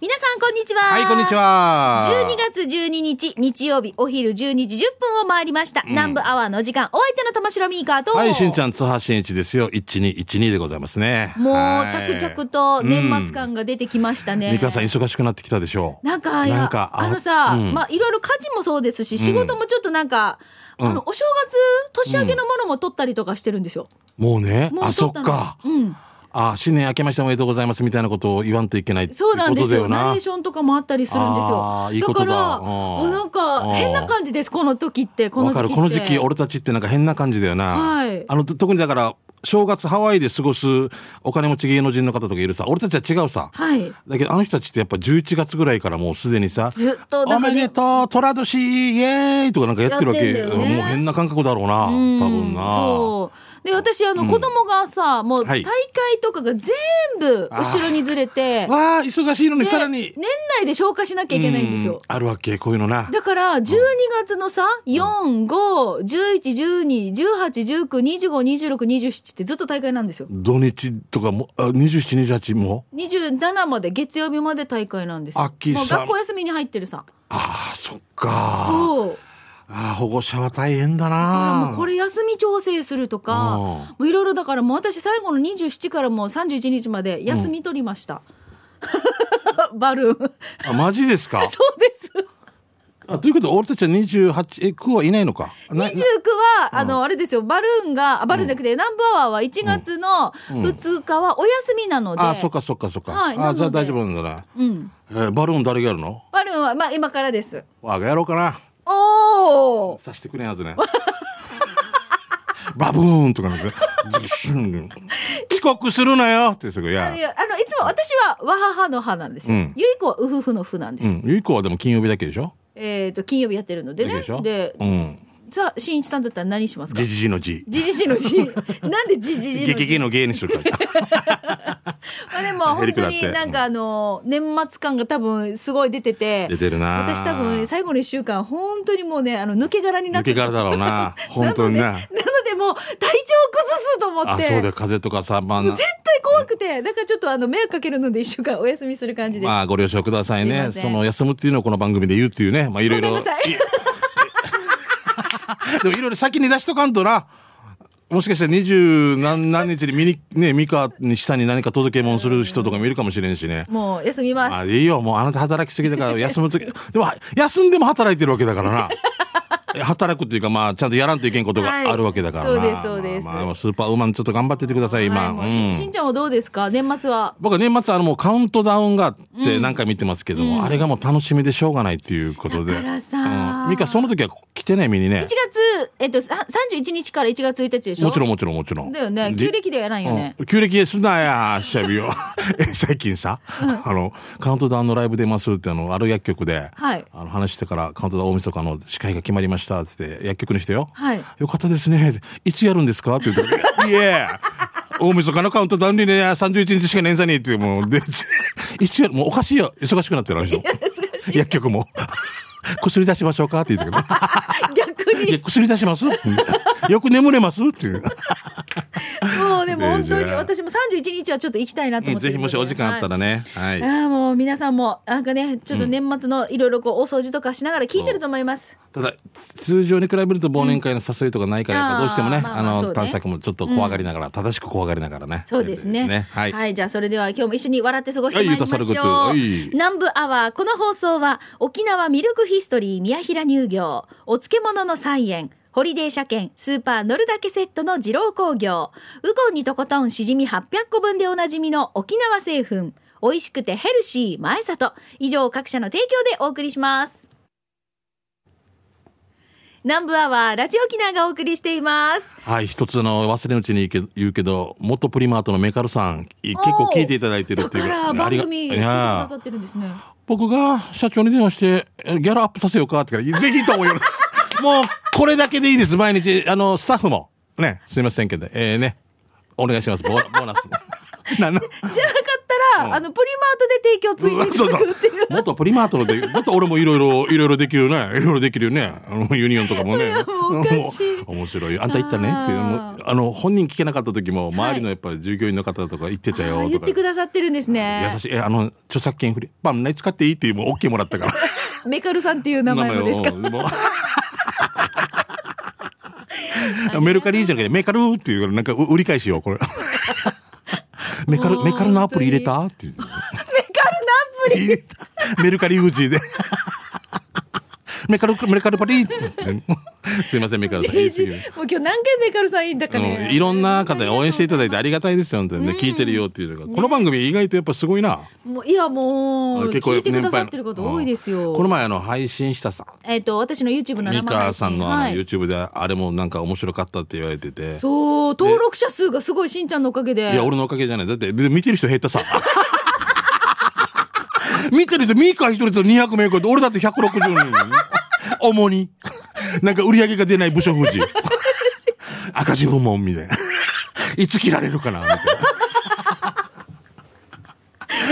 皆さんこんにちは。はい、こんにちは。12月12日日曜日お昼12時10分を回りました、南部アワーの時間お相手の玉城ミーカーと。はい、しんちゃん、津波しんいちですよ。1212でございますね。もうはい。着々と年末感が出てきましたね、美香さん、忙しくなってきたでしょう。なんかなんかあのさ、うん。まあいろいろ家事もそうですし仕事もちょっとなんか、あのお正月年明けのものも取ったりとかしてるんですよ、もうね、あ、そっか。うんあ、新年明けましておめでとうございますみたいなことを言わんといけないっていうことだよな。そうなんですよナレーションとかもあったりするんですよだからうんあなんか変な感じですこの時ってこの。時期この時期、俺たちってなんか変な感じだよな。はいあの、特にだから、正月ハワイで過ごすお金持ち芸能人の方とかいるさ、俺たちは違うさ。はいだけどあの人たちってやっぱ11月ぐらいからもうすでにさ、ずっとおめでとう、寅年、イエーイとかなんかやってるわけ。ねもう変な感覚だろうな、うん多分な。で私あの子供がさ、もうはい大会とかが全部後ろにずれて、わあ、忙しいのにでさらに。年内で消化しなきゃいけないんですようん。あるわけ、こういうのな。だから12月のさ、4、5、11、12、18、19、25、26、27ってずっと大会なんですよ。土日とかも、あ27、28も？27まで月曜日まで大会なんですよ。もう学校休みに入ってるさ。ああ、そっか。ああ、保護者は大変だなう。これ休み調整するとか、いろいろだからもう私最後の27からもう31日まで休み取りました。バルーン。あ、マジですか？そうです。あということは、俺たちは28、え、9はいないのか？な29は、あの、あれですよ、バルーンが、あバルーンじゃなくて、南部アワーは1月の2日はお休みなので、あ、そっかそっかそっか。はいあじゃあ大丈夫なんだな。うん。えーバルーン誰がやるの？バルーンは、まあ今からです。わがやろうかな。おおさしてくれんやつね。バブーンとかなんか、遅刻するなよってすぐ、いやあの。いやあのいつも私はわははの派なんですよ。うんゆい子はうふふのふなんですよ。うん。ゆい子はでも金曜日だけでしょ？えっ、と金曜日やってるのでね。で、うん。さあしんいちさんだったら何しますか？じ。じじのじ。じじじのじ。なんでじじじのじ？ゲゲゲのゲにするから。まあでも本当になんかあの年末感が多分すごい出てて。出てるな。私多分最後の一週間本当にもうねあの抜け殻になって抜け殻だろうな。本当にな。なのでもう体調崩すと思ってあ、そうだよ。風邪とかさ、まあな絶対怖くてだからちょっとあの迷惑かけるので一週間お休みする感じです、まあご了承くださいね。その休むっていうのをこの番組で言うっていうね。まあいろいろ。ごめんなさい でもいろいろ先に出しとかんとな。もしかしたら二十何何日にミニ、ね、ミカに下に何か届け物する人とかもいるかもしれんしね。もう休みますあ、いいよ。もうあなた働きすぎだから休むとき。でも、休んでも働いてるわけだからな。働くっていうか、まあ、ちゃんとやらんといけんことがあるわけだからな。はいそうですそうです。まあまあスーパーウーマンちょっと頑張っててください、今。はいもうん。しんちゃんはどうですか？年末は？僕は年末あのもうカウントダウンがあって何回見てますけども、あれがもう楽しみでしょうがないっていうことで。だからさ。うん、ミカその時は来てね、見にね。1。月、えっと、さ31日から1月1日でしょ？もちろんもちろんもちろん。だよね。で旧暦ではやらんよね、うん。旧暦すなや、しゃびよ。え最近さ、あの、カウントダウンのライブ出ますって、あの、ある薬局で、はい。あの、話してから、カウントダウン大晦日の司会が決まりましたって、薬局の人よ。はいよかったですね。いつやるんですか？って言って、いえ、大晦日のカウントダウンにね、31日しかねえんさにって、もう、で、いつやる、もうおかしいよ。忙しくなってるあの人。薬局も。薬出しましょうか？って言ってくる。逆に薬出します？うんよく眠れます？っていう。も本当に私も31日はちょっと行きたいなと思ってぜひもしお時間あったらね。はい。ああもう皆さんもなんかねちょっと年末のいろいろこうお掃除とかしながら聞いてると思います。ただ通常に比べると忘年会の誘いとかないから、どうしてもね、あの探索もちょっと怖がりながら、正しく怖がりながらね。そうですね。はい。はい、じゃあそれでは今日も一緒に笑って過ごしてまいりましょう。はい南部アワーこの放送は沖縄ミルクヒストリー宮平乳業お漬物の菜園ホリデー車検スーパー乗るだけセットの二郎工業。ウコンにとことんしじみ800個分でおなじみの沖縄製粉美味しくてヘルシー前里。以上各社の提供でお送りします。南部アワーラジオ沖縄がお送りしています。はい、一つの忘れのうちに言うけど、元プリマートのメカルさん、い結構聞いていただいてるっていうだから番組聞いてくださってるんですね。僕が社長に電話して、えギャラアップさせようかってから、ぜひと思うよ。もう、これだけでいいです。毎日、あの、スタッフも。ね、すいませんけど、えー、ね、お願いします。ボーボーナス。なの？じゃなかったら、うん。あのプリマートで提供ついていそうそう。もっとプリマートのでだって俺もいろいろいろいろできるよね。いろいろできるよね。あのユニオンとかもね。もうおかしい。もう面白い。よあんた言ったね？っていう。あの本人聞けなかった時も周りのやっぱり従業員の方とか言ってたよあー言っとかてくださってるんですね。優しい。えあの著作権フリー。パン何使っていいっていうもう OK もらったから。メカルさんっていう名前もですか？メルカリじゃなくてメカルっていうなんかう売り返しようこれ。メカルメカルのアプリ入れた？っていう。メカルのアプリメルカリウジでメカルメカルパリすいませんメカルさん。もう今日何回メカルさんいいんだかうんねいろんな方に応援していただいてありがたいですよ本当にね。聞いてるよっていうのが。この番組意外とやっぱすごいな。もういやもう聞いてくださってる方多いですよ、うん。この前あの配信したさえっ、と私の YouTube の生ミカ配信さんのあのはい。YouTube であれもなんか面白かったって言われてて。そう。登録者数がすごいしんちゃんのおかげで。いや俺のおかげじゃない。だってで見てる人減ったさ。見てる人ミカ一人と200名超えて俺だって160人主に。なんか売り上げが出ない部署富士赤字部門みたいな。いつ切られるかなみたいな。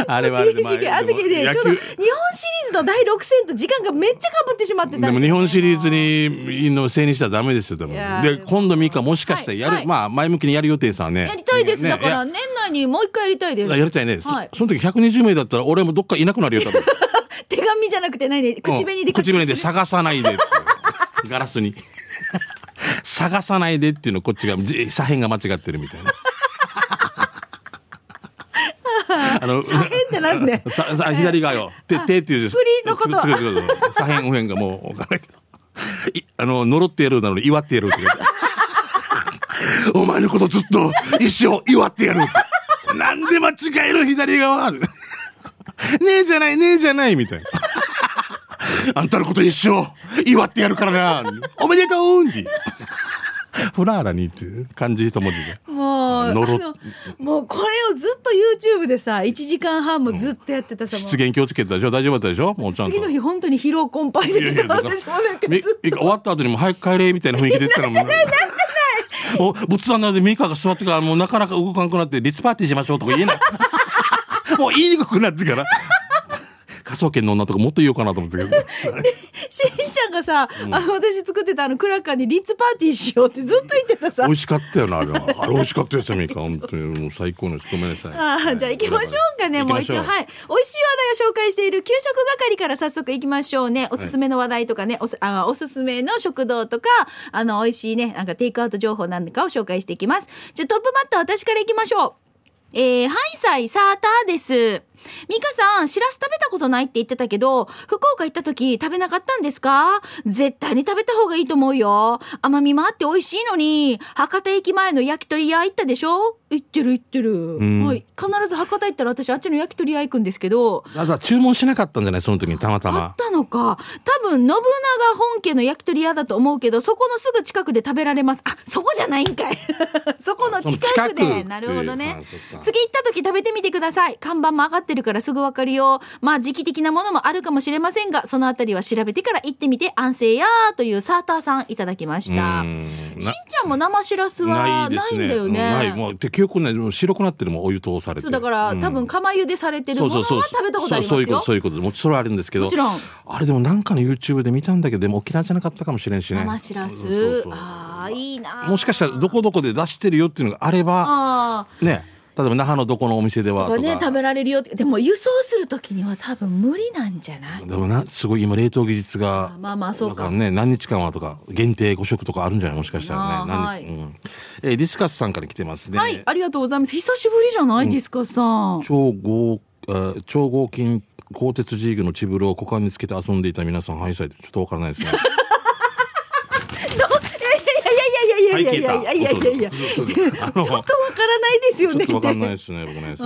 あれはあれで、まあ、あの時ね野ちょうど日本球シリーズの第6戦と時間がめっちゃかぶってしまってたんでも日本シリーズにのせいにしたらダメですよでもで今度ミカもしかしたらやる、まあ前向きにやる予定さね。やりたいです、ねだから年内にもう一回やりたいです。やりたいね、その時120名だったら俺もどっかいなくなるよ多分手紙じゃなくて何で？口紅で書き口紅で探さないで ガラスに。探さないでっていうのこっちがじ左辺が間違ってるみたいな。あの左辺ってなんで？ささ左側よ。手手っていう作りのこと。左辺右辺がもう分からないけどいあの呪ってやるなのに祝ってやるって言ってお前のことずっと一生祝ってやるなんで間違える左側 ねえじゃないねえじゃないみたいな。あんたのこと一生祝ってやるからな。おめでとうって。フラーラにっていう漢字一文字で。もうもうこれをずっと YouTube でさ1時間半もずっとやってたさ、もう失言気をつけてたでしょ？大丈夫だったでしょ？もうちゃんと。次の日本当に疲労困憊でした終わった後にも早く帰れみたいな雰囲気出てたのもお仏壇なのでミカが座ってからもうなかなか動かなくなってリッツパーティーしましょうとか言えないもう言いにくくなってから科捜研の女とかもっと言おうかなと思ってたけどしんちゃんがさ、あの私作ってたあのクラッカーにリッツパーティーしようってずっと言ってたさ美味しかったよなあれはあれ美味しかったですよミカ本当にもう最高のごめんなさいあーじゃあ行きましょうかね。もう一応、はい。美味しい話題を紹介している給食係から早速行きましょうね。おすすめの話題とかね、おすあおすすめの食堂とか、あの、美味しいね、なんかテイクアウト情報なんかを紹介していきます。じゃあトップバッター私から行きましょう。えー、ハイサイサーターです。ミカさん、しらす食べたことないって言ってたけど、福岡行った時食べなかったんですか？絶対に食べた方がいいと思うよ。甘みもあって美味しいのに、博多駅前の焼き鳥屋行ったでしょ？行ってる行ってる。んはい。必ず博多行ったら私あっちの焼き鳥屋行くんですけど、ただ注文しなかったんじゃないその時にたまたあまったのか。多分、信長本家の焼き鳥屋だと思うけど、そこのすぐ近くで食べられます。あ、そこじゃないんかい。そこの近くで。うなるほどね次行った時食べてみてください。看板も上がってるからすぐわかるよ。まあ、時期的なものもあるかもしれませんが、そのあたりは調べてから行ってみて安静やーというサーターさんいただきました。うんしんなちゃんも生しらすはないんだよね。うんないもうで記憶ね白くなってるもんお湯通されてそうだから、うん多分釜茹でされてるものは食べたことありますそうそういうことよ。そういうこともちろんあるんですけどもちろんあれでもなんかの YouTube で見たんだけどでも沖縄じゃなかったかもしれんしね生しらす。ああ、いいな。もしかしたらどこどこで出してるよっていうのがあれば。ね例えば那覇のどこのお店ではとか。ね食べられるよってでも輸送する時には多分無理なんじゃない？でもなすごい今冷凍技術があまあまあそうか。ね何日間はとか限定5食とかあるんじゃない？もしかしたらね。はい。うん。えーディスカスさんから来てますね、はいありがとうございます。久しぶりじゃない？ですかさん。超合えー超合金鋼鉄ジーグのチブルを股間につけて遊んでいた皆さんハイサイド。ちょっとわからないですねいやいやいやいやいやいや ちょっとわからないですよね。わかんないですね僕ね。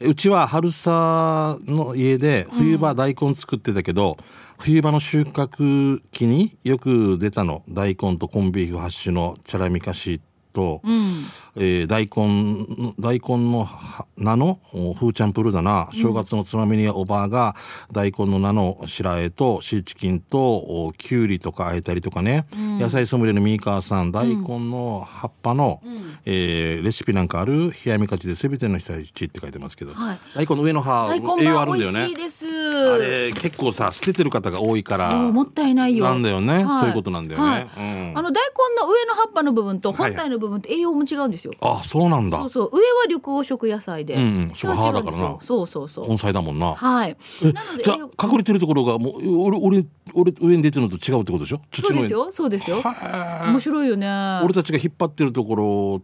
うちは春さの家で冬場大根作ってたけど、冬場の収穫期によく出たの大根とコンビーフハッシュのチャラミカシって。と、うん。えー大根の大根のは菜のおフーチャンプルーだな。正月のつまみにはおばあが大根の菜の白あえとシーチキンとおきゅうりとかあえたりとかね、野菜ソムリエのミーカーさん大根の葉っぱの、えーレシピなんかある冷やみかちで全ての人たちって書いてますけど、はい。大根の上の葉大栄養あるんだよね。あれ結構さ捨ててる方が多いからもったいないよ。なんだよね、はい。そういうことなんだよね、はい。うん。あの大根の上の葉っぱの部分とはい。本体の部分って栄養も違うんですよ、あそうなんだ。そうそう。上は緑黄色野菜で、うんうん。下は違うんですそう葉だからなよ。そうそうそう。根菜だもんな。はい。えなのでじゃ隠れてるところがもう俺俺俺上に出てるのと違うってことでしょ？そうですよ。そうですよ。は面白いよね。俺たちが引っ張ってるところ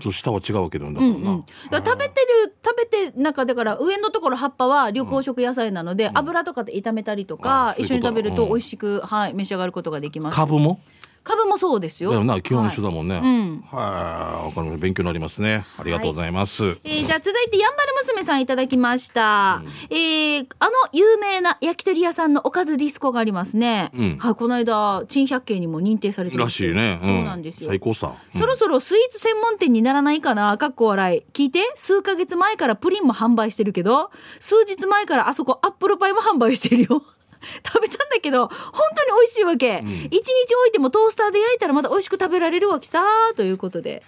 と下は違うわけなんだからな、うんう食べてる食べてなんかだから上のところ葉っぱは緑黄色野菜なので、油とかで炒めたりとあか一緒に食べるとうん。美味しく、はい、召し上がることができます。株も？かぶもそうですよ。だよな基本一緒はいだもんね、うん。はい。わかりました。勉強になりますね。ありがとうございます、えーじゃあ続いてやんばる娘さんいただきました、えーあの有名な焼き鳥屋さんのおかずディスコがありますね、うん。はいこの間珍百景にも認定されてらしいね、そうなんですよ。最高さ、うん。そろそろスイーツ専門店にならないかな？かっこ笑い。聞いて。数ヶ月前からプリンも販売してるけど、数日前からあそこアップルパイも販売してるよ。食べたんだけど、本当に美味しいわけ。一、日置いてもトースターで焼いたらまた美味しく食べられるわけさ。ということで、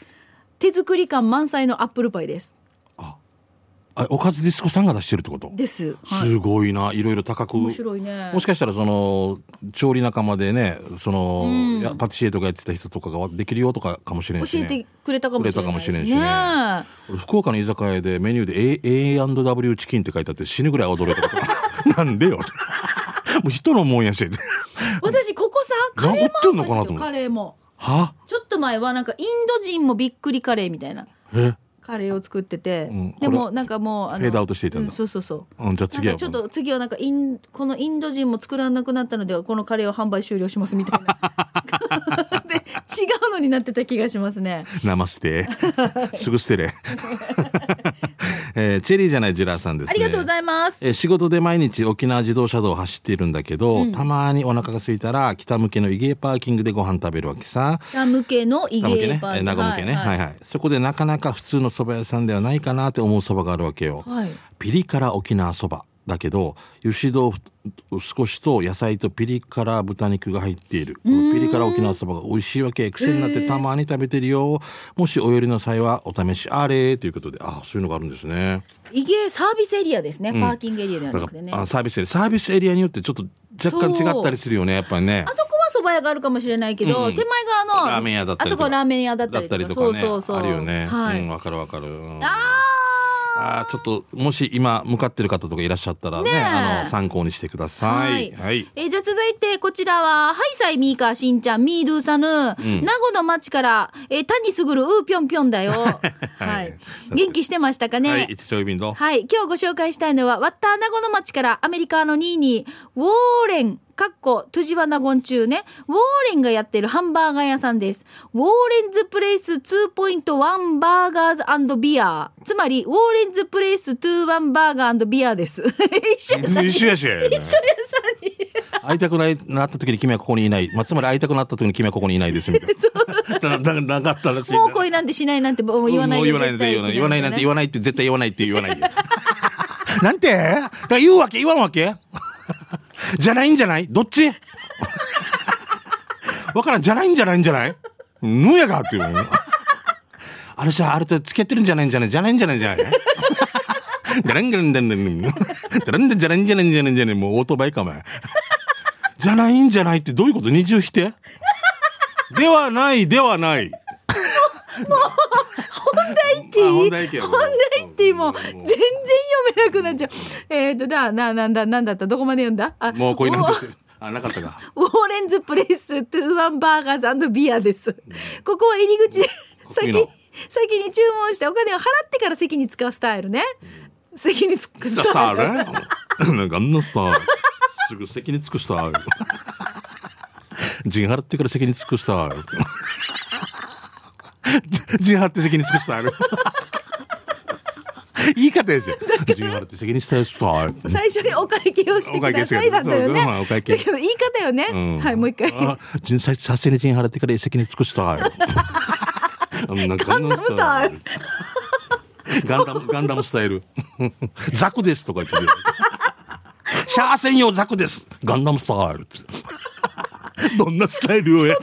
手作り感満載のアップルパイです。あおかずディスコさんが出してるってこと、です。はい。すごいないろいろ高く面白いね。もしかしたらその調理仲間でねその、うんやパティシエとかやってた人とかができるよとかかもしれんし、ね、教えてくれたかもしれないしね福岡の居酒屋でメニューで A- A&W チキンって書いてあって死ぬぐらい驚いたこと なんでよもう人のもんやし。私ここさ、カレーもあるんですカレーも。は？ちょっと前はなんかインド人もびっくりカレーみたいな。え？カレーを作ってて、うんでもなんかもうあフェードアウトしていたんだ。うんそうそうそう。うんじゃあ次はちょっと次はなんかインこのインド人も作らなくなったのでこのカレーを販売終了しますみたいな。で違うのになってた気がしますね。ナマステすぐ捨てれ、えーチェリーじゃないジェラーさんですね。ありがとうございます。えー仕事で毎日沖縄自動車道を走っているんだけど、たまにお腹が空いたら北向けのイゲーパーキングでご飯食べるわけさ。北向けのイゲーパーえー名護向けね。はい。はい、そこでなかなか普通の蕎麦屋さんではないかなって思う蕎麦があるわけよ、はい。ピリ辛沖縄そばだけど油脂豆腐少しと野菜とピリ辛豚肉が入っている。このピリ辛沖縄そばが美味しいわけ。癖になってたまに食べてるよ。もしお寄りの際はお試しあれ。ということであそういうのがあるんですね。イゲーサービスエリアですね、ん。パーキングエリアではだなくてね。サービスエリアサービスエリアによってちょっと若干違ったりするよねやっぱりね。そこは蕎麦屋があるかもしれないけど、うん。手前側のラーメン屋だったりとか。あそこラーメン屋だったりとか。ね。そうそうそうあるよね。はい、うんわかるわかる、うん。ああーちょっともし今向かってる方とかいらっしゃったらねねえ。あの参考にしてください。はい、えーじゃあ続いてこちらは、ハイサイミーカーしんちゃん、ミードゥーサヌ、名護の町から、えー、谷すぐるうーぴょんぴょんだよ。はい。元気してましたかね？はいはい。今日ご紹介したいのは、ワッター名護の町からアメリカの2位に、ウォーレン、かっこ、トゥジワナゴン中ね、ウォーレンがやってるハンバーガー屋さんです。ウォーレンズプレイス2.1バーガーズビア。つまり、ウォーレンズプレイス2.1バーガービアです。一緒やさんに。一緒やし一緒やさんに。会いたくないなった時に君はここにいない、まあ、つまり会いたくなった時に君はここにいないですみたいな だだなかったらしいもう恋なんてしないなんてもう言わないでもう言わない言わない言わないなんて言わわないって絶対言わないって言わないでなんてだから言うわけ言わんわけじゃないんじゃない？どっち？わからん。じゃないんじゃないんじゃない？ぬやがっていうあれさあれと付き合ってるんじゃないんじゃない？じゃないんじゃないんじゃない？じゃらんじゃらんじゃらんじゃらんじゃらんじゃらんじゃらんじゃらんじゃらんもうオートバイかお前。じゃないんじゃないってどういうこと？二重否定？ではないではない。本題っていいあ本題ってもう全然読めなくなっちゃう。えっ、ー、とだななんだなんだった？どこまで読んだ？あもうこういうウォーなんてあなかったか。ウォーレンズプレイストゥーワンバーガーズビアです、ここは入り口でい先に先に注文してお金を払ってから席に使うスタイルね、席につくスタイル。なんかあんなスター。すぐ席に着くスター陣 払ってから席に着くスター 陣払って席に着くスター言い方やじゃん陣払って席にスタースター最初にお会計をしてくださいだったよね。お会計。だけど言い方よね、うん。はいもう一回。あ陣ささすがに陣払ってから席に着くスターうんなんかガンダムスタイル。ガンダム、ガンダムスタイル。ザクですとか言ってる。シャー専用ザクです。ガンダムスタイル。どんなスタイルをや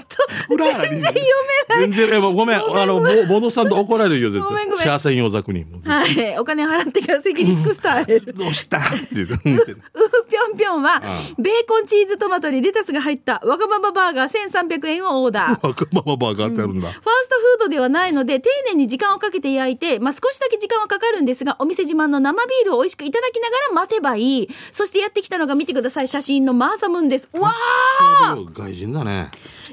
全然読めない。全然、ごめん、あの、ボボノさんと怒られるよ、絶対。ごめんごめんシャー専用ザクに。はい。お金払ってから席に着くスタイル。どうしたって言って。ウフぴょんぴょんは、ベーコンチーズトマトにレタスが入ったわがままバーガー1300円をオーダー。わがままバーガーってあるんだ。ファーストフードではないので丁寧に時間をかけて焼いて、まあ、少しだけ時間はかかるんですがお店自慢の生ビールを美味しくいただきながら待てばいいそしてやってきたのが見てください写真のマーサムーンですわあ外人だね。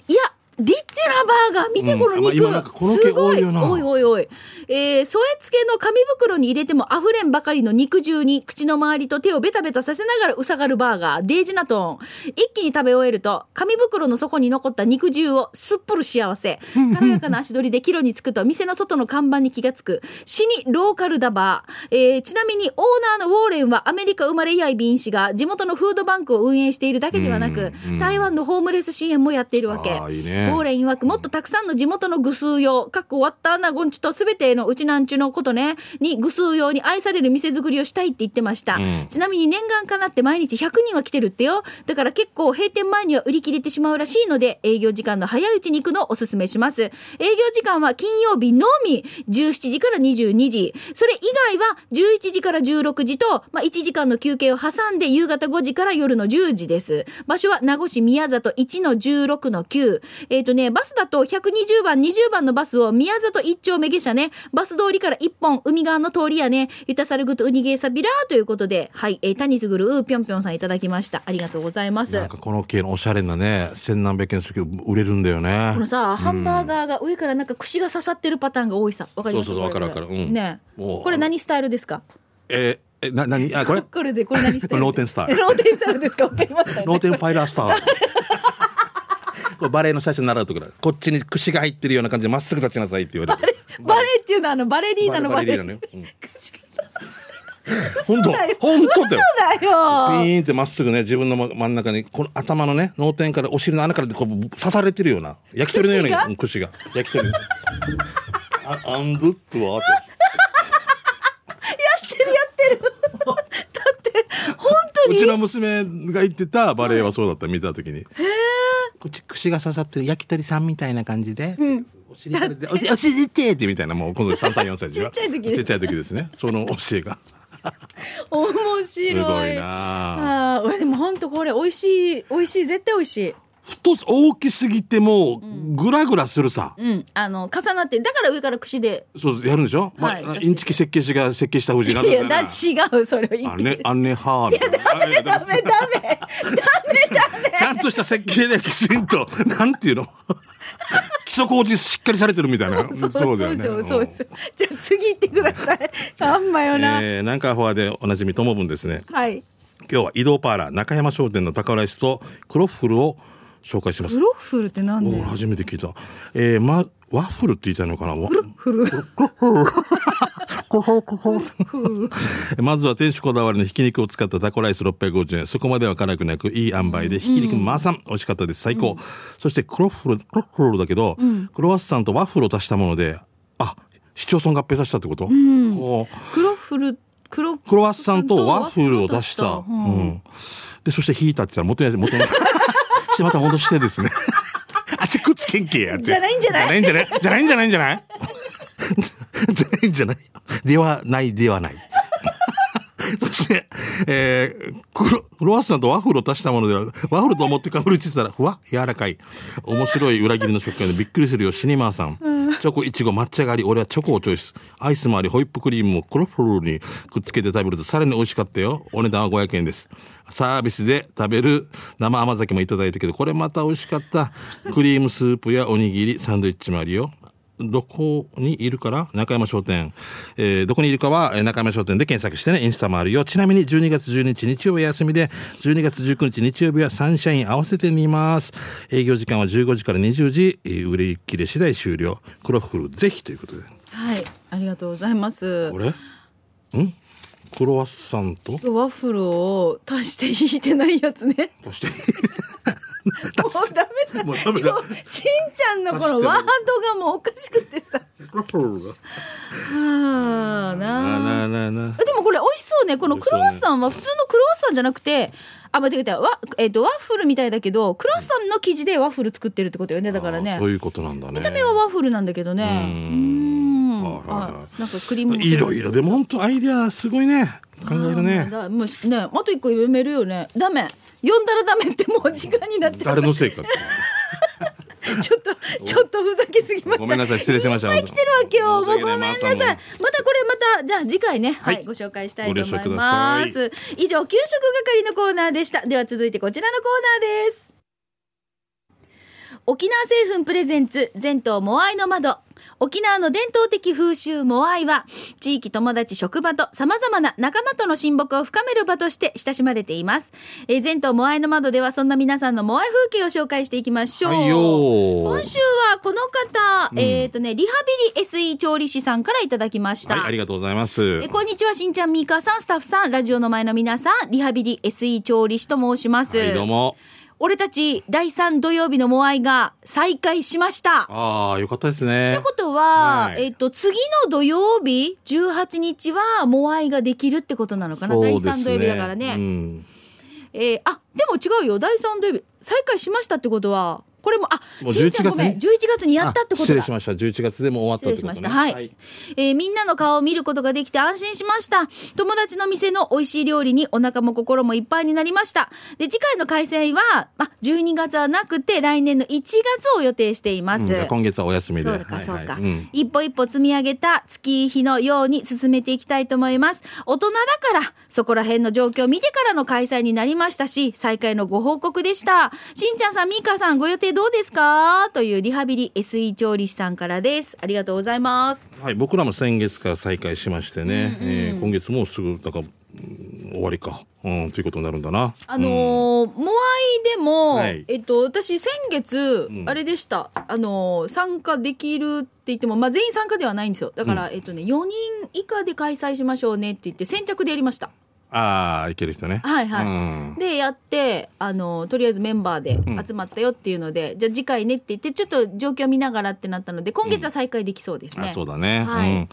いやリッチなバーガー見てうんこの肉、まあ今な。んすごい。おいおいおい、えー、添え付けの紙袋に入れても溢れんばかりの肉汁に口の周りと手をベタベタさせながらうさがるバーガーデージナトーン。一気に食べ終えると紙袋の底に残った肉汁をすっぽる幸せ。軽やかな足取りでキロに着くと店の外の看板に気がつく。死にローカルダバー、えーちなみにオーナーのウォーレンはアメリカ生まれやいビン氏が地元のフードバンクを運営しているだけではなく、台湾のホームレス支援もやっているわけ。いいねウォーレン曰くもっとたくさんの地元の愚数用、かっこ割った穴ゴンチとすべてのうちなんちゅのことね、に愚数用に愛される店作りをしたいって言ってました。うんちなみに念願かなって毎日100人は来てるってよ。だから結構閉店前には売り切れてしまうらしいので、営業時間の早いうちに行くのをおすすめします。営業時間は金曜日のみ、17時から22時。それ以外は11時から16時と、まあ、1時間の休憩を挟んで夕方5時から夜の10時です。場所は名護市宮里1の16の9。えっ、とね、バスだと120番、20番のバスを宮里一丁目下車ね、バス通りから1本、海側の通りやね、ゆたさるぐとうにげーさびらーということで、はい、えー、谷すぐるうーぴょんぴょんさんいただきました。ありがとうございます。なんかこの系のおしゃれなね、千何百円するけど売れるんだよね。こ。のさ、ハンバーガーが上からなんか串が刺さってるパターンが多いさ。わかります？そうそうわかるわかる。うん。ね。これ何スタイルですか？えー、え、な、なに、あ、これ？これで、これ何スタイル？ローテンスタイル。ローテンスタイルですか？わかりました、ね。ローテンファイラースター。これバレエの最初に習うところこっちに串が入ってるような感じでまっすぐ立ちなさいって言われる。バレエっていうのはあのバレリーナのバレリーナのよ。うん串が刺さ本当だよ。本当だよ。だよ。ピーンってまっすぐね自分の真真ん中にこの頭のね脳天からお尻の穴からこう刺されてるような焼き鳥のようなうん串が。焼き鳥。あアンドゥップはって。ってるやってる。だって本当に？うちの娘が言ってたバレエはそうだった見た時に。こっち串が刺さってる焼き鳥さんみたいな感じで、お尻からでお尻お尻ってってみたいなもう今度3歳4歳でちっちゃい時。ですちっちゃい時ですね。その教えが。面白い。すごいなあ。でも本当これ美味しい美味しい絶対美味しい。太す大きすぎてもグラグラするさ、うん。あの重なってだから上から串で。そうやるんでしょ、はい。まあ、インチキ設計士が設計した藤井なんいやだ違うそれを言あって。ねあんねはーみたいな。ダメダメダメダメとした設計できちんとなんていうの？基礎工事しっかりされてるみたいな。そうだよね。そうそうそう。じゃあ次行ってください。あんまよな、えー、南海フォアでおなじみともぶんですね。はい。今日は移動パーラー中山商店の宝ライスとクロッフルを紹介します。フロッフルってなんおでー初めて聞いた。えー、まワッフルって言いたいのかな？わフル まずは店主こだわりのひき肉を使ったタコライス650円。そこまでは辛くなくいい塩梅でひき肉まあさん。美味しかったです。最高、そしてクロッフルクロッフルだけど、クロワッサンとワッフルを足したものであ市町村合併させたってこと、おー。クロッフルクロクロワッサンとワッフルを出した。ううん。ん。で、そして引いたって言ったら元に、元に、してまた戻してですね。あっちくっつけんけや。じゃないんじゃない？じゃないんじゃない？じゃないんじゃないんじゃない？じゃないんじゃないではないではない。そして、えー、クロクロワッサンとワッフルを足したものでは、ワッフルと思ってかぶりついたら、ふわ柔らかい。面白い裏切りの食感でびっくりするよ、シニマーさん。チョコ、イチゴ、抹茶があり、俺はチョコをチョイス。アイスもあり、ホイップクリームをクロフルにくっつけて食べるとさらに美味しかったよ。お値段は500円です。サービスで食べる生甘酒もいただいたけど、これまた美味しかった。クリームスープやおにぎり、サンドイッチもあるよ。どこにいるから？中山商店。えーどこにいるかはえー中山商店で検索してね、インスタもあるよ。ちなみに12月12日日曜日は休みで、12月19日日曜日はサンシャイン合わせて見ます。営業時間は15時から20時、えー売り切れ次第終了。クロッフルぜひということで。はいありがとうございますこれ？ん？クロワッサンと？ワッフルを足して引いてないやつねそして、もうダメだ。もうダメだ。しんちゃんのこのワードがもうおかしくてさ。ああ。ななあなななでもこれ美味しそうね。このクロワッサンは普通のクロワッサンじゃなくてあ間違えたわ、えっとワッフルみたいだけどクロワッサンの生地でワッフル作ってるってことよねだからね。あーそういうことなんだね。見た目はワッフルなんだけどね。うん。はいなんかクリーム。もいろいろでも本当アイデアすごいね。考えるあねもうねあと一個読めるよね。ダメ読んだらダメってもう時間になっちゃう誰のせいか ちょっとちょっとふざけすぎました。ごめんなさい失礼しました。いっぱい来てるわけよもうごめんなさい。またこれまたじゃあ次回ねはい、はいご紹介したいと思います。以上給食係のコーナーでした。では続いてこちらのコーナーです。沖縄製粉プレゼンツ全島モアイの窓沖縄の伝統的風習モアイは地域友達職場と様々な仲間との親睦を深める場として親しまれています、えー、全島モアイの窓ではそんな皆さんのモアイ風景を紹介していきましょう、はい今週はこの方、えっ、とねリハビリ SE 調理師さんからいただきました、はいありがとうございます。えこんにちはしんちゃんみーかーさんスタッフさんラジオの前の皆さんリハビリ SE 調理師と申します、はいどうも俺たち第3土曜日のモアイが再開しました。ああよかったですね。ってことは、はい。えっ、と、次の土曜日、18日は、モアイができるってことなのかな、第3土曜日だからね。うん。えーあ、でも違うよ、第3土曜日、再開しましたってことは、これも、あ、もうしんちゃんごめん、11 11月にやったってことだあ失礼し。ました11月でも終わったってことね失礼しましたはいえーみんなの顔を見ることができて安心しました。友達の店の美味しい料理にお腹も心もいっぱいになりました。で、次回の開催は、ま、12月はなくて来年の1月を予定しています。うん今月はお休みでそうか、そうか、はいはいうん一歩一歩積み上げた月日のように進めていきたいと思います。大人だから、そこら辺の状況を見てからの開催になりましたし、再開のご報告でした。しんちゃんさん、みーかさん、ご予定どうですか？というリハビリ SE 調理師さんからです。ありがとうございます。はい、僕らも先月から再開しましてね、えー今月もうすぐだから、うん終わりか、うん、ということになるんだな。あのーモアイでも、はいえっと、私先月、んあれでした、あのー参加できるって言っても、まあ、全員参加ではないんですよ。だから、えっとね、4人以下で開催しましょうねって言って、先着でやりました。ああ、いける人ね。はいはいうんでやってあのとりあえずメンバーで集まったよっていうので、じゃあ次回ねって言ってちょっと状況見ながらってなったので今月は再開できそうですね。あそうだね、はいうん。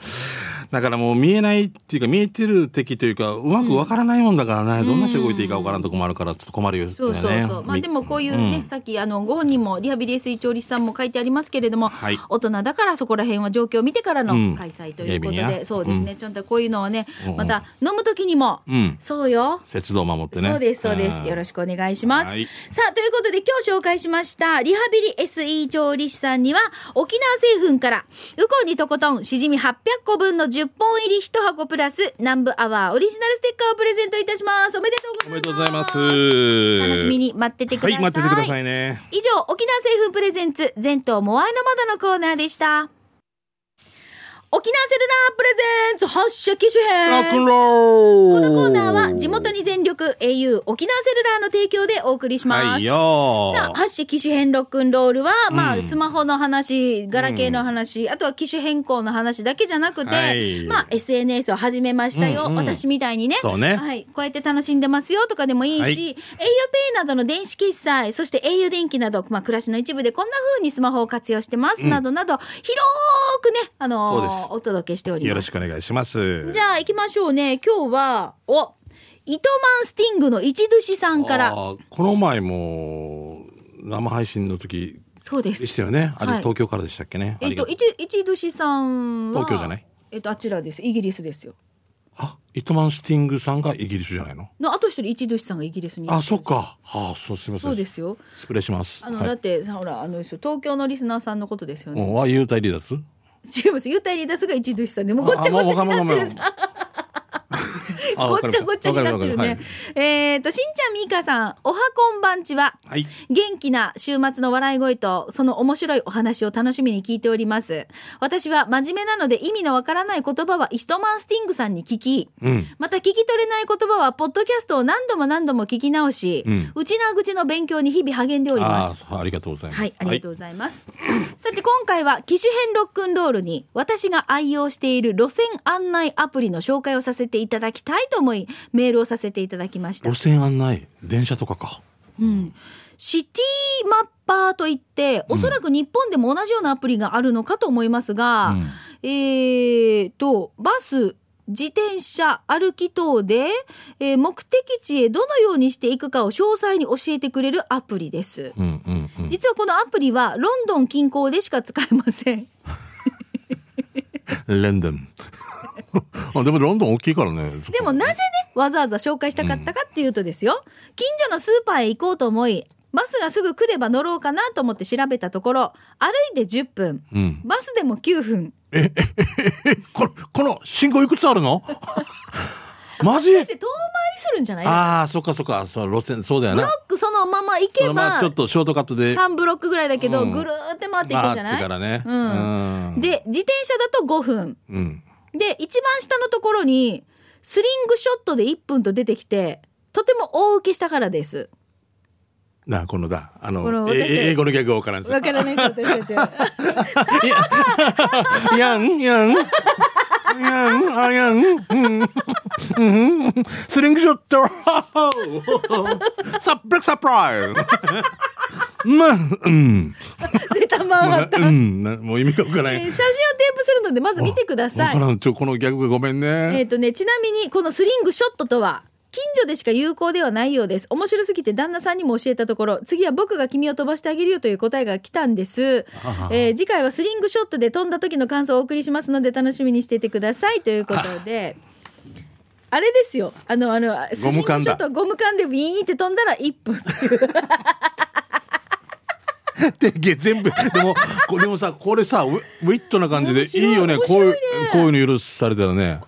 だからもう見えないっていうか見えてる敵というかうまくわからないもんだからね、どんな人動いていいかわからんとこもあるからちょっと困るよね。そうそうそう。まあでもこういうね、ん。さっきあのご本人もリハビリ SE 調理師さんも書いてありますけれども、はい。大人だからそこら辺は状況を見てからのうん。開催ということで、そうですね、ちょっとこういうのはね、うん。うんまた飲む時にも、うん。そうよ。節度を守ってね。そうですそうです。よろししくお願いします、はい。さあということで今日紹介しましたリハビリ SE 調理師さんには沖縄製粉からウコンにとことんしじみ800個分の10本入り1箱プラス南部アワーオリジナルステッカーをプレゼントいたしますおめでとうございますおめでとうございます。楽しみに待っててください、はい、待っててくださいね。以上沖縄製粉プレゼンツ全島モアイの窓のコーナーでした沖縄セルラープレゼンツハッシュ機種変ロックンローこのコーナーは地元に全力 au 沖縄セルラーの提供でお送りします。はいよさあ、ハッシュ機種変ロックンロールは、まあ、うんスマホの話、ガラケーの話、あとは機種変更の話だけじゃなくて、はい。まあ、SNS を始めましたよ。うんうん。私みたいにね。そうね。はい。こうやって楽しんでますよとかでもいいし、はい。auPay などの電子決済、そして au 電気など、まあ、暮らしの一部でこんな風にスマホを活用してます、などなど、広くね、あのそお届けしております。よろしくお願いします。じゃあ行きましょうね。今日は、お、糸満スティングの一寿さんから。この前も生配信の時そうで。ですしたよね。あれはい東京からでしたっけね。えっと、一、一寿さんは。東京じゃない？えっと、あちらです。イギリスですよ。あ、イトマンスティングさんがイギリスじゃないの？の、あと一人一寿さんがイギリスにあ、そっ。か。あ、そうすみません。そうですよ。失礼します。あの、はいだってさ、ほら、あの、東京のリスナーさんのことですよね。もう、あ、幽体離脱？違います。ゆったり出すが一寿さんで、もうごっちゃごっちゃになってるさ。あごっちゃごっちゃになってるね。えっと、しんちゃんみーかさん、おはこんばんちは。はい。元気な週末の笑い声とその面白いお話を楽しみに聞いております。私は真面目なので意味のわからない言葉はイストマンスティングさんに聞き、うん。また聞き取れない言葉はポッドキャストを何度も何度も聞き直し、うん内な口の勉強に日々励んでおります。ありがとうございます。はい、ありがとうございます。さて今回は機種編ロックンロールに私が愛用している路線案内アプリの紹介をさせていただきたいと思いメールをさせていただきました路。線案内、電車とかか。うん、シティマッパーといっておそらく日本でも同じようなアプリがあるのかと思いますが、うんえー、とバス自転車歩き等で、えー目的地へどのようにしていくかを詳細に教えてくれるアプリです。うんうんうん。実はこのアプリはロンドン近郊でしか使えません。レンドン。あでもロンドン大きいからね。でもなぜねわざわざ紹介したかったかっていうとですよ、近所のスーパーへ行こうと思いバスがすぐ来れば乗ろうかなと思って調べたところ歩いて10分うん。バスでも9分この、この信号いくつあるの？マジ？遠回りするんじゃないああ、そっかそっか。そう、路線、そうだよなブロ。ックそのまま行けばあちょっとショートカットで。3ブロックぐらいだけど、うんぐるーって回っていくんじゃない？回ってからね。うんで自転車だと5分うん。で一番下のところにスリングショットで1分と出てきてとても大受けしたからですなあ、このだ。あの、英語のギャグがわからんすよわからないです私たちは やん、やん。やん、あやん。うん。うん。スリングショット。サブレックサプライズ。まあ、うん。うん。なもう意味がわからん。えー写真を添付するのでまず見てくだわさいからん。ちょ、このギャグがごめん。えね。っとねちなみにこのスリングショットとは近所でしか有効ではないようです。面白すぎて旦那さんにも教えたところ次は僕が君を飛ばしてあげるよという答えが来たんです、えー次回はスリングショットで飛んだ時の感想をお送りしますので楽しみにしていてくださいということで。あ。れですよ。あのあのスリングショットゴム缶でビーンって飛んだら1分っていう。で、げ全部。でも、こでもさ、これさ、ウウィットな感じでいいいよね。面こういうこういうの許されたらね。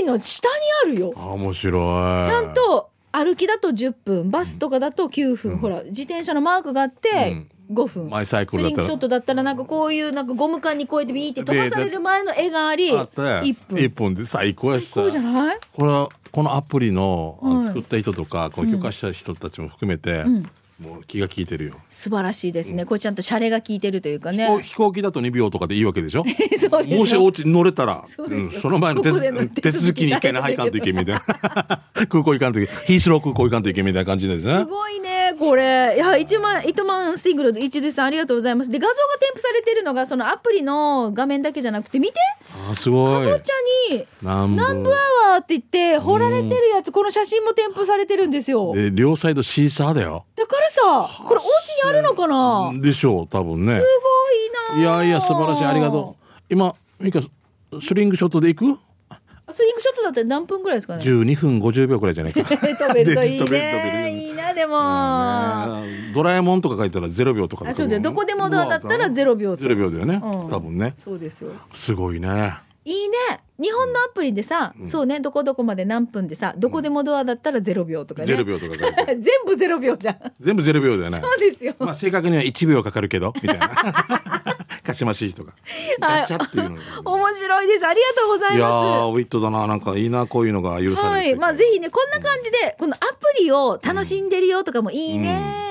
リの下にあるよ。あ、面白い。ちゃん。と歩きだと10分バスとかだと9分、ほら自転車のマークがあって5分、マイサイクルだったら。スリングショットだったらなんかこういうなんかゴム缶にこうやってビーって飛ばされる前の絵がありあった1分。一本で。最高やしさそうじゃない？これはこのアプリのあのはい。作った人とか、こう許可した人たちも含めて、もう気が利いてるよ、素晴らしいですね。これちゃんとシャレが効いてるというかね。飛行機だと2秒とかでいいわけでしょ？そうもしお家に乗れたらその前の手手続きに一回ねはいかんといけんみたいな。空港行かんといけん。ヒースロー空港行かんといけんみたいな感じですね。すごいねこれ。いや一万糸満スティングル一途さんありがとうございます。で画像が添付されてるのがそのアプリの画面だけじゃなくて見て。あすごい。かぼちゃに南南部アワーって言って彫られてるやつこの写真も添付されてるんですよ。で両サイドシーサーだよ。だからさこれお家にあるのかな？でしょう多分ね。すごいな。いやいや素晴らしいありがとう。今ミカスリングショットで行く？うスイングショットだったら何分ぐらいですかね？12分50秒くらいじゃないか。飛べるといいね。るいいなでも、ねえドラえもんとか書いたら0秒とかあそうだよ。どこでもドアだったら0秒ゼロ秒だよね、うん。多分ね。そうですよ。すごいねいいね。日本のアプリでさ、そうね。どこどこまで何分でさどこでもドアだったら0秒とかね、0秒とか 全部0秒じゃん。全部0秒だよね。そうですよ、まあ正確には1秒かかるけどみたいな。かしましい人がガチャっていうの面白いです。ありがとうございいやます。ーウィットだななんかいいなこういうのが許されるはい、まあぜひねこんな感じでこのアプリを楽しんでるよとかもいいね、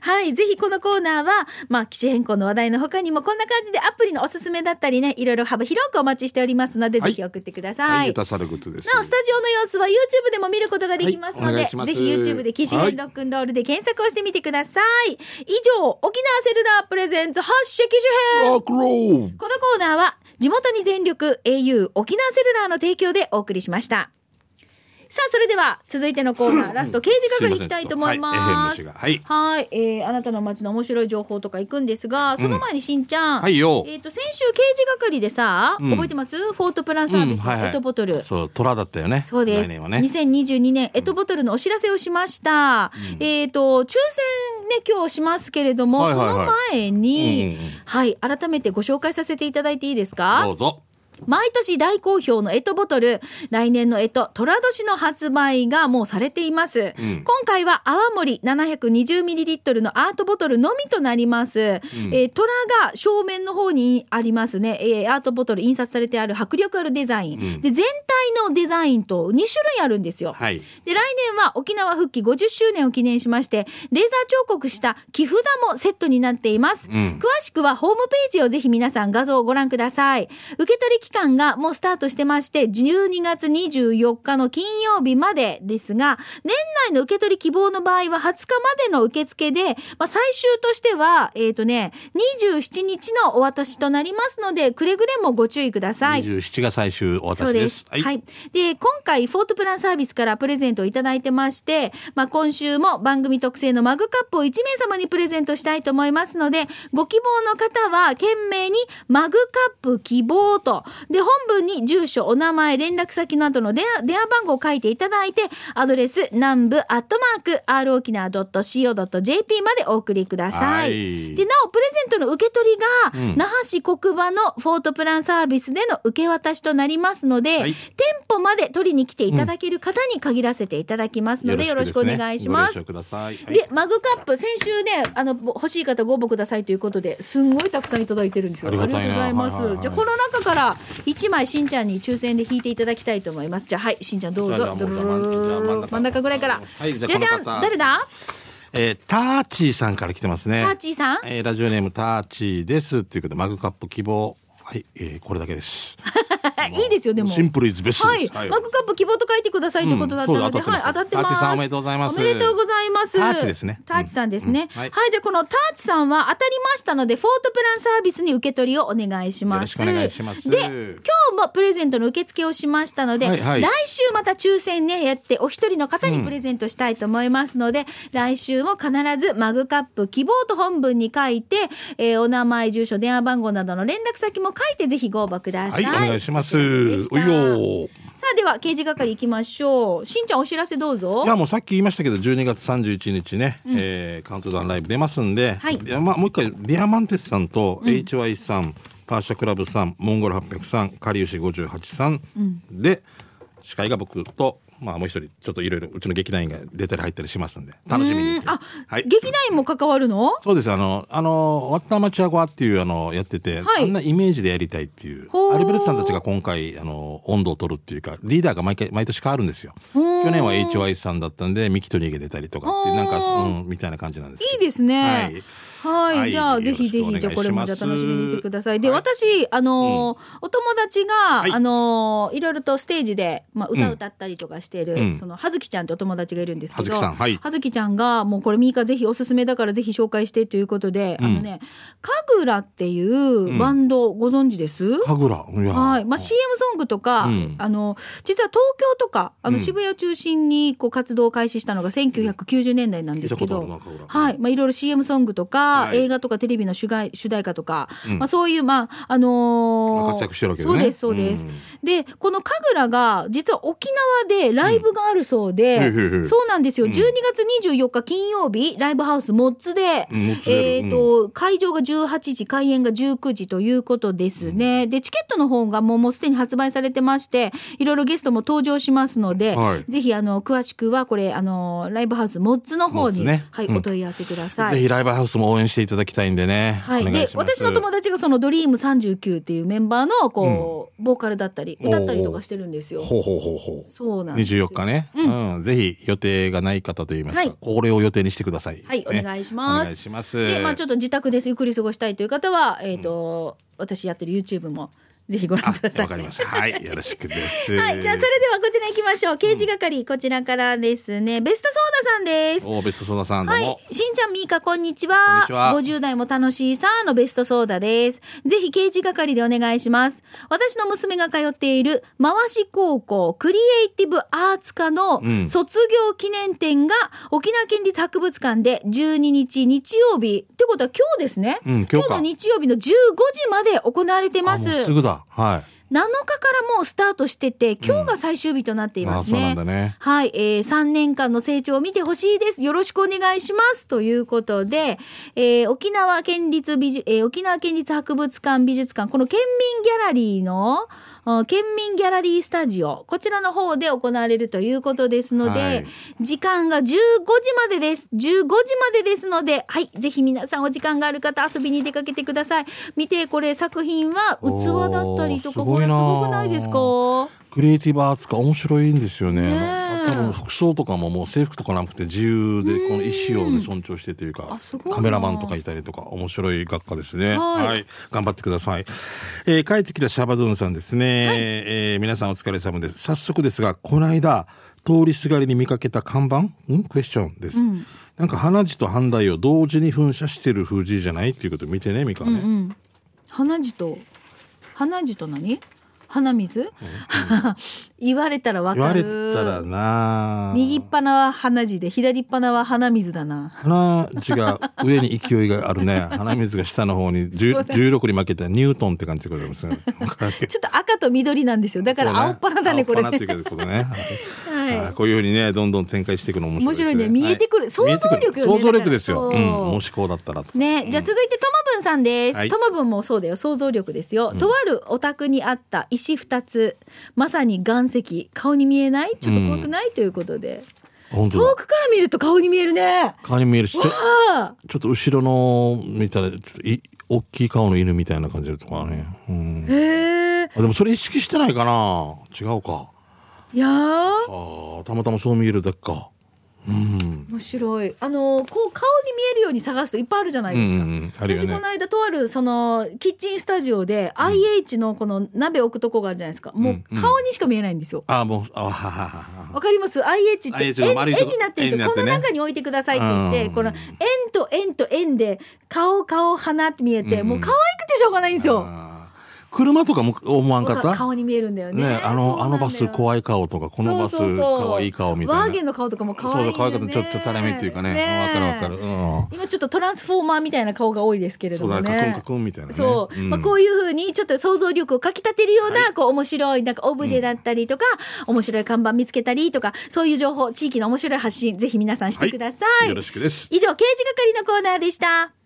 はいぜひこのコーナーはまあ機種変更の話題の他にもこんな感じでアプリのおすすめだったりねいろいろ幅広くお待ちしておりますので、はい。ぜひ送ってください、はい、なおスタジオの様子は YouTube でも見ることができますので、はいぜひ YouTube で機種はい。変ロックンロールで検索をしてみてください、以上沖縄セルラープレゼンツ発射機種編。このコーナーは地元に全力 au 沖縄セルラーの提供でお送りしましたさあそれでは続いてのコーナーラスト刑事係いきたいと思います。すいません。はいはい、えーあなたの街の面白い情報とか行くんですがその前にしんちゃん、はいよ。えっ、と先週刑事係でさ、うん。覚えてます？フォートプランサービスのペットボトル、そう虎だったよね。そうです。来年はね。2022年エトボトルのお知らせをしました。えっ、と抽選ね今日しますけれども、はいはいはい。その前に、うん。はい改めてご紹介させていただいていいですか？ど。うぞ毎年大好評のエトボトル来年のエト寅年の発売がもうされています、うん。今回は泡盛 720ml のアートボトルのみとなります、えー虎が正面の方にありますね、えーアートボトル印刷されてある迫力あるデザイン、うん。で全体のデザインと2種類あるんですよ、はい。で来年は沖縄復帰50周年を記念しましてレーザー彫刻した木札もセットになっています、うん。詳しくはホームページをぜひ皆さん画像をご覧ください。受付期間がもうスタートしてまして、12月24日の金曜日までですが、年内の受け取り希望の場合は20日までの受付で、まあ、最終としては、えっ、とね、27日のお渡しとなりますので、くれぐれもご注意ください。27が最終お渡しです。そうです。はい。で、今回、フォートプランサービスからプレゼントをいただいてまして、まあ、今週も番組特製のマグカップを1名様にプレゼントしたいと思いますので、ご希望の方は、懸命にマグカップ希望と、で、本文に住所、お名前、連絡先などの電話電話番号を書いていただいて、アドレス、南部アットマーク、r 沖縄 .co.jp までお送りください。はいで、なお、プレゼントの受け取りが、うん那覇市国場のフォートプランサービスでの受け渡しとなりますので、はい店舗まで取りに来ていただける方に限らせていただきますので、よろしくお願いします。ご了承ください。はいで、マグカップ、先週ね、あの、欲しい方ご応募くださいということで、すんごいたくさんいただいてるんですよ。ありがとうございます。はいはいはいじゃあ、この中から1枚しんちゃんに抽選で引いていただきたいと思います。じゃあ、はい、しんちゃんどうぞ。真ん中ぐらいから。はいじゃあじゃん、誰だ？えーターチーさんから来てますね。ターチーさん？えーラジオネームターチーですっていうことでマグカップ希望はい、えーこれだけです。いいですよ、でも。シンプルイズベストはい。マグカップ希望と書いてくださいということだったので、はい、当たってます。ターチさんおめでとうございますおめでとうございます。ターチですねターチさんですね。うんは、はいいじゃあこのターチさんは当たりましたので、フォートプランサービスに受け取りをお願いします。よろしくお願いしますで、今日もプレゼントの受付をしましたので、はいはい来週また抽選ね、やって、お一人の方にプレゼントしたいと思いますので、来週も必ずマグカップ希望と本文に書いて、えーお名前、住所、電話番号などの連絡先も書いてぜひご応募くださ。はいい、お願いします。おいよ。ー。さあでは刑事係行きましょう。しんちゃんお知らせどうぞ。いやもうさっき言いましたけど12月31日ね、えーカウントダウンライブ出ますんで、はい。いやまあ、もう一回ディアマンテスさんと HY さん、パーシャクラブさんモンゴル800さんかりゆし58さん。で、司会が僕と、まあ、もう一人ちょっといろいろうちの劇団員が出たり入ったりしますんで楽しみに。うん。あ、はい。劇団員も関わるの？そうです。あのあのワッターマチアゴアっていうあのやってて、はい。あんなイメージでやりたいっていうアルベルトさんたちが今回あの温度を取るっていうかリーダーが毎回毎年変わるんですよ。去年は HY さんだったんでミキトニーが出たりとかっていうなんかほううんみたいな感じなんですいいですね。はいはい、はいじゃあぜひぜひじゃあこれもじゃあ楽しみにしてください。で、はい。私あのーお友達が、はい。あのーいろいろとステージでまあ歌うん。歌ったりとかしている、うん。そのはずきちゃんってお友達がいるんですけど、葉月ちゃんがもうこれミーカぜひおすすめだからぜひ紹介してということで、うん。あのね、かぐらっていうバンドご存知です？神楽はい、まあ、CM ソングとか、うん。あの実は東京とかあのうん。渋谷を中心にこう活動を開始したのが1990年代なんですけど、はい、まあ、いろいろ CM ソングとか、はい。映画とかテレビの主題主題歌とか、うん。まあ、そういうまああの活躍してるわけそうですそうです。うん。でこの神楽が実は沖縄でライブがあるそうで、そうなんですよ、うん。12月24日金曜日ライブハウスモッツで、えー、と、会場が18時、開演が19時ということですね。で、チケットの方がもうもうすでに発売されてまして、いろいろゲストも登場しますので、はい。ぜひ、あの、詳しくは、これ、あの、ライブハウスモッツの方に、はい、うん。お問い合わせください。ぜひライブハウスも応援していただきたいんでね、はい、で私の友達がそのドリーム39っていうメンバーのこう、ボーカルだったり歌ったりとかしてるんですよ。ほうほうほうほう。そうなんですよ。24日ね、ううん。ぜひ予定がない方といいますか、はい。これを予定にしてください。はい、おね願いします。お願いします。で、まあちょっと自宅でゆっくり過ごしたいという方は、えっ、と、私やってる YouTube もぜひご覧ください。わかりました。はい、よろしくです。はい、じゃあそれではこちら行きましょう。刑事係、こちらからですね。ベストソーダさんです。おベストソーダさんはも。い。しんちゃん、みーか、こんにちこんは。にちは50代も楽しいさーのベストソーダです。ぜひ、刑事係でお願いします。私の娘が通っている、回し高校クリエイティブアーツ科のうん卒業記念展が、沖縄県立博物館で12日日曜日、ってことは今日ですね。うん今日かの日曜日の15時まで行われてます。あもうすぐだ。はい。7日からもうスタートしてて、今日が最終日となっていますね。ね。はい、えー、3年間の成長を見てほしいです。よろしくお願いします。ということで、えー、沖縄県立美術、えー、沖縄県立博物館美術館、この県民ギャラリーの、あ県民ギャラリースタジオ、こちらの方で行われるということですので、はい時間が15時までです。15時までですので、はい、ぜひ皆さんお時間がある方遊びに出かけてください。見て、これ作品は器だったりとか、これすごくないですか？クリエイティブアーツか面白いんですよね。ねえ多分服装とかももう制服とかなくて自由でこの意思を、ね、尊重してというかカメラマンとかいたりとか面白い学科ですね。はい頑張ってください。えー帰ってきたシャバドゥンさんですね。えー皆さんお疲れ様です。早速ですがこの間通りすがりに見かけた看板？ん？クエスチョンです。なんか花地と反対を同時に噴射してる風じじゃない？っていうことを見てねミカね。うん鼻血と鼻血と何？鼻水、言われたらわか言われるたらな。右っ鼻は鼻血で左っ鼻は鼻水だな。鼻血が上に勢いがあるね。鼻水が下の方に10そうだ16に負けたニュートンって感じでございますね。ちょっと赤と緑なんですよ。だから青っ鼻だねこれね。ね。はいはいこういうふうにね、どんどん展開していくの面白いですね。面白いね見えてくるはい想像力よね想像力ですよ。うん。もしこうだったらと。ね、じゃあ続いてともぶんさんです。はいともぶんもそうだよ、想像力ですよ。とあるお宅にあった石二つ、まさに岩石、顔に見えない？ちょっと怖くない、ということで。遠くから見ると顔に見えるね。顔に見えるし、ちょっと後ろの見たら、ちょっとい大きい顔の犬みたいな感じとかね。うんあ。へえ。あでもそれ意識してないかな？違うか。いやー。ああ、たまたまそう見えるだけか。うん。面白い。あのこう顔に見えるように探すといっぱいあるじゃないですか。うんうんね私この間とあるそのキッチンスタジオで IH のこの鍋置くとこがあるじゃないですか。もう顔にしか見えないんですよ。ああ、もう、あはははは。わかります ?IH って円円になってるんですよ。ねの中に置いてくださいって言って、うんこの円と円と円で顔顔鼻って見えて、うんもう可愛くてしょうがないんですよ。車とかも思わんかった？顔に見えるんだよね。ねあの、あのバスい怖い顔とか、このバス可愛い顔みたいな。ワーゲンの顔とかも可愛いね。そう可愛かった。ちょっと垂れ目っていうかね。わかるわかる。うん。今ちょっとトランスフォーマーみたいな顔が多いですけれどもそうだね。カクンカね。クンみたいなね。そう、んまあ、こういうふうにちょっと想像力をかきたてるような、こう面白いなんかオブジェだったりとか、面白い看板見つけたりとかそういう情報地域の面白い発信ぜひ皆さんしてください、よろしくです。以上刑事係のコーナーでした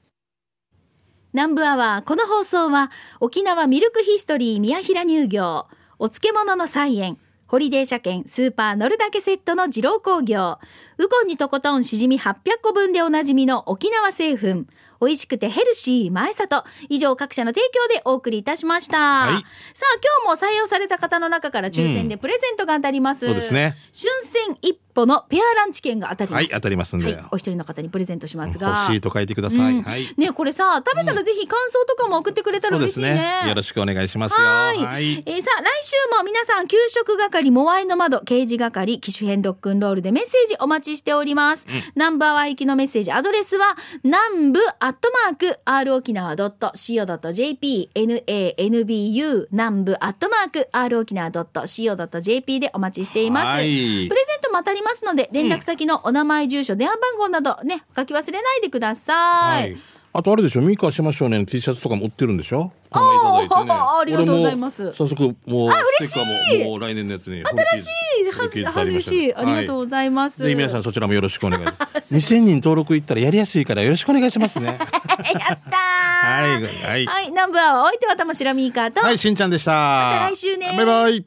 南部アワーこの放送は沖縄ミルクヒストリー宮平乳業お漬物の菜園ホリデー車検スーパー乗るだけセットの二郎工業。ウコンにとことんしじみ800個分でおなじみの沖縄製粉。美味しくてヘルシー前里。以上各社の提供でお送りいたしました、はい。さあ今日も採用された方の中から抽選でプレゼントが当たります、そうですね。春戦一歩のペアランチ券が当たります。はい当たりますんで。はい、お一人の方にプレゼントしますが。欲しいと書いてください。うん。はい。ねこれさ食べたらぜひ感想とかも送ってくれたら嬉しいね。ね。よろしくお願いしますよ。はい、はい。えーさあ来週も皆さん給食係モアイの窓刑事係機種編ロックンロールでメッセージお待ちしております、ナンバーワン行きのメッセージ。アドレスは南部アットマーク r 沖縄 .co.jp nanbu 南部アットマーク r 沖縄 .co.jp でお待ちしています、はい。プレゼントも当たりますので連絡先のお名前住所電話番号などね書き忘れないでください、はい。あとあれでしょ、ミカしましょうねの T シャツとかも売ってるんでしょ？この前いただいてね。ありがとうございます早速、もう、ステッカーも、もう来年のやつに。新しは春嬉しいありがとうございます、ぜひ皆さんそちらもよろしくお願いします。2000人登録いったらやりやすいからよろしくお願いしますね。やったーはい。はい。はい、南部アワーお相手は玉城ミーカーと、はい、しんちゃんでした。また来週ねバイバイ。